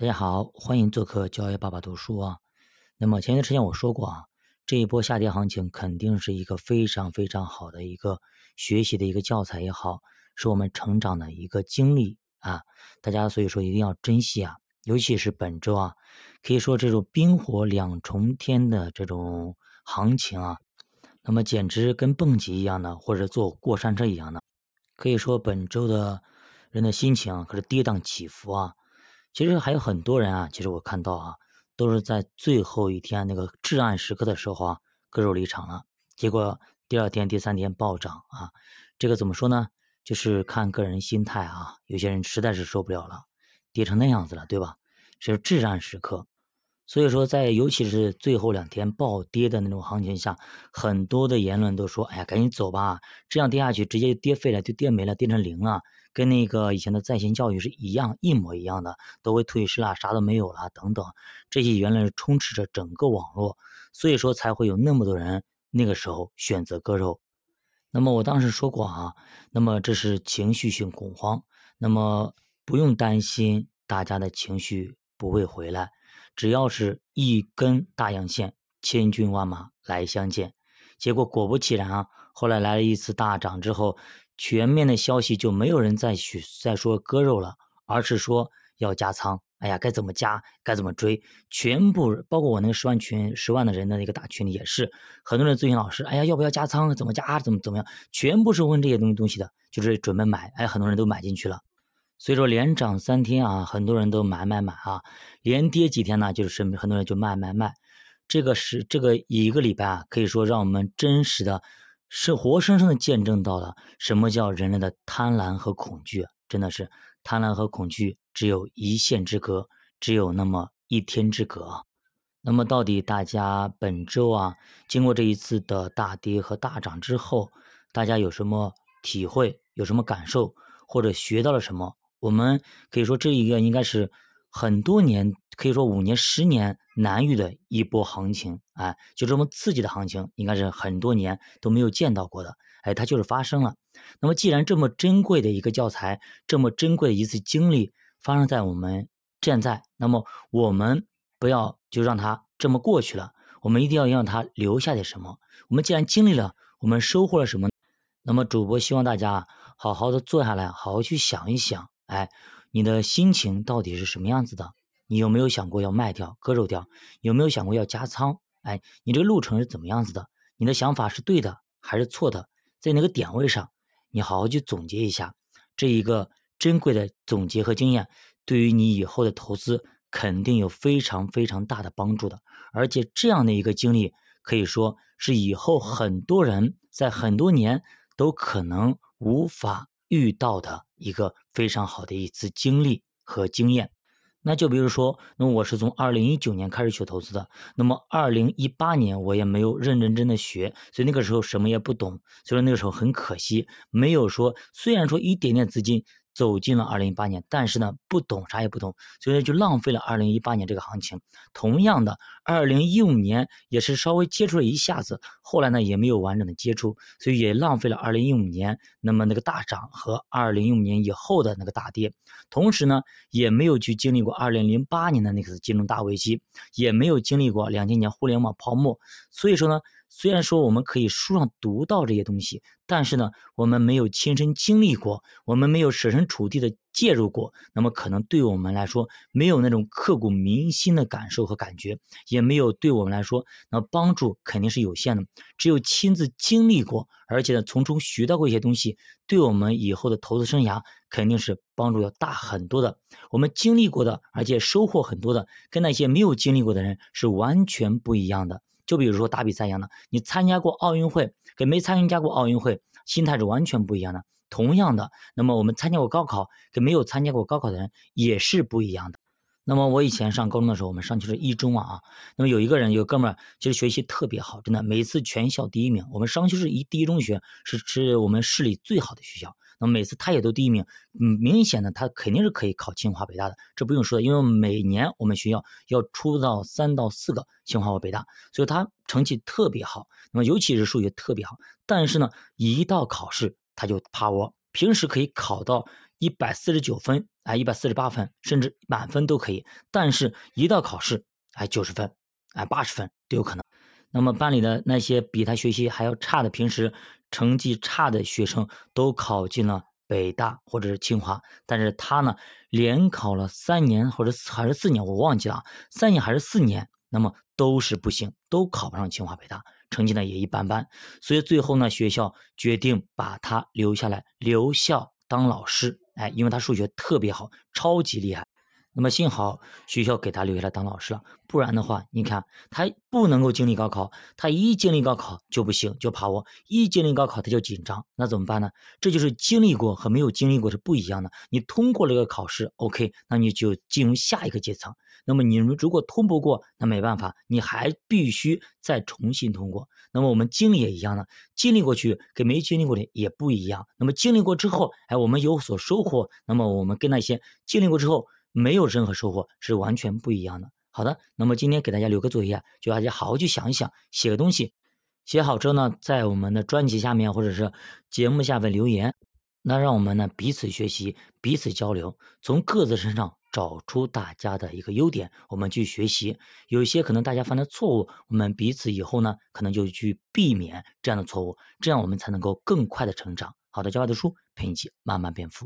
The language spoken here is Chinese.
大家好，欢迎做客教育爸爸读书啊。那么前一段时间我说过啊，这一波下跌行情肯定是一个非常非常好的一个学习的一个教材也好，是我们成长的一个经历啊。大家所以说一定要珍惜啊，尤其是本周啊，可以说这种冰火两重天的这种行情啊，那么简直跟蹦极一样的，或者坐过山车一样的。可以说本周的人的心情可是跌宕起伏啊。其实还有很多人啊，其实我看到啊，都是在最后一天那个至暗时刻的时候啊，割肉离场了。结果第二天、第三天暴涨啊，这个怎么说呢？就是看个人心态啊。有些人实在是受不了了，跌成那样子了，对吧？是至暗时刻。所以说，在尤其是最后两天暴跌的那种行情下，很多的言论都说：“哎呀，赶紧走吧，这样跌下去直接跌废了，就跌没了，跌成零了，跟那个以前的在线教育是一样，一模一样的，都会退市了，啥都没有了，等等。”这些言论充斥着整个网络，所以说才会有那么多人那个时候选择割肉。那么我当时说过啊，那么这是情绪性恐慌，那么不用担心大家的情绪不会回来。只要是一根大阳线，千军万马来相见。结果果不其然啊，后来来了一次大涨之后，全面的消息就没有人再去再说割肉了，而是说要加仓。哎呀，该怎么加，该怎么追，全部包括我那个十万群、十万的人的那个大群里也是，很多人咨询老师，哎呀，要不要加仓？怎么加？怎么怎么样？全部是问这些东西东西的，就是准备买。哎，很多人都买进去了。所以说连涨三天啊，很多人都买买买啊，连跌几天呢，就是很多人就卖卖卖。这个是这个一个礼拜啊，可以说让我们真实的，是活生生的见证到了什么叫人类的贪婪和恐惧。真的是贪婪和恐惧只有一线之隔，只有那么一天之隔。那么到底大家本周啊，经过这一次的大跌和大涨之后，大家有什么体会，有什么感受，或者学到了什么？我们可以说，这一个应该是很多年，可以说五年、十年难遇的一波行情，哎，就这么刺激的行情，应该是很多年都没有见到过的，哎，它就是发生了。那么，既然这么珍贵的一个教材，这么珍贵的一次经历发生在我们现在，那么我们不要就让它这么过去了，我们一定要让它留下点什么。我们既然经历了，我们收获了什么？那么，主播希望大家好好的坐下来，好好去想一想。哎，你的心情到底是什么样子的？你有没有想过要卖掉、割肉掉？有没有想过要加仓？哎，你这个路程是怎么样子的？你的想法是对的还是错的？在那个点位上，你好好去总结一下，这一个珍贵的总结和经验，对于你以后的投资肯定有非常非常大的帮助的。而且这样的一个经历，可以说是以后很多人在很多年都可能无法。遇到的一个非常好的一次经历和经验，那就比如说，那我是从二零一九年开始学投资的，那么二零一八年我也没有认认真的学，所以那个时候什么也不懂，所以说那个时候很可惜，没有说，虽然说一点点资金。走进了二零一八年，但是呢，不懂啥也不懂，所以就浪费了二零一八年这个行情。同样的，二零一五年也是稍微接触了一下子，后来呢也没有完整的接触，所以也浪费了二零一五年那么那个大涨和二零一五年以后的那个大跌。同时呢，也没有去经历过二零零八年的那次金融大危机，也没有经历过两千年互联网泡沫。所以说呢。虽然说我们可以书上读到这些东西，但是呢，我们没有亲身经历过，我们没有设身处地的介入过，那么可能对我们来说没有那种刻骨铭心的感受和感觉，也没有对我们来说那帮助肯定是有限的。只有亲自经历过，而且呢从中学到过一些东西，对我们以后的投资生涯肯定是帮助要大很多的。我们经历过的，而且收获很多的，跟那些没有经历过的人是完全不一样的。就比如说打比赛一样的，你参加过奥运会跟没参加过奥运会，心态是完全不一样的。同样的，那么我们参加过高考跟没有参加过高考的人也是不一样的。那么我以前上高中的时候，我们上去是一中啊，那么有一个人有哥们儿，其实学习特别好，真的每次全校第一名。我们商丘市一第一中学是是我们市里最好的学校。那么每次他也都第一名，嗯，明显的他肯定是可以考清华北大的，这不用说的，因为每年我们学校要出到三到四个清华或北大，所以他成绩特别好。那么尤其是数学特别好，但是呢，一到考试他就趴窝，平时可以考到一百四十九分，哎，一百四十八分，甚至满分都可以。但是，一到考试，哎，九十分，哎，八十分都有可能。那么班里的那些比他学习还要差的、平时成绩差的学生，都考进了北大或者是清华。但是他呢，连考了三年或者还是四年，我忘记了，三年还是四年，那么都是不行，都考不上清华北大，成绩呢也一般般。所以最后呢，学校决定把他留下来，留校当老师。哎，因为他数学特别好，超级厉害。那么幸好学校给他留下来当老师了，不然的话，你看他不能够经历高考，他一经历高考就不行，就怕我一经历高考他就紧张，那怎么办呢？这就是经历过和没有经历过是不一样的。你通过了一个考试，OK，那你就进入下一个阶层。那么你如果通不过，那没办法，你还必须再重新通过。那么我们经历也一样的，经历过去跟没经历过的也不一样。那么经历过之后，哎，我们有所收获。那么我们跟那些经历过之后。没有任何收获是完全不一样的。好的，那么今天给大家留个作业，就大家好好去想一想，写个东西，写好之后呢，在我们的专辑下面或者是节目下面留言，那让我们呢彼此学习，彼此交流，从各自身上找出大家的一个优点，我们去学习。有一些可能大家犯的错误，我们彼此以后呢，可能就去避免这样的错误，这样我们才能够更快的成长。好的，教外的书陪你一起慢慢变富。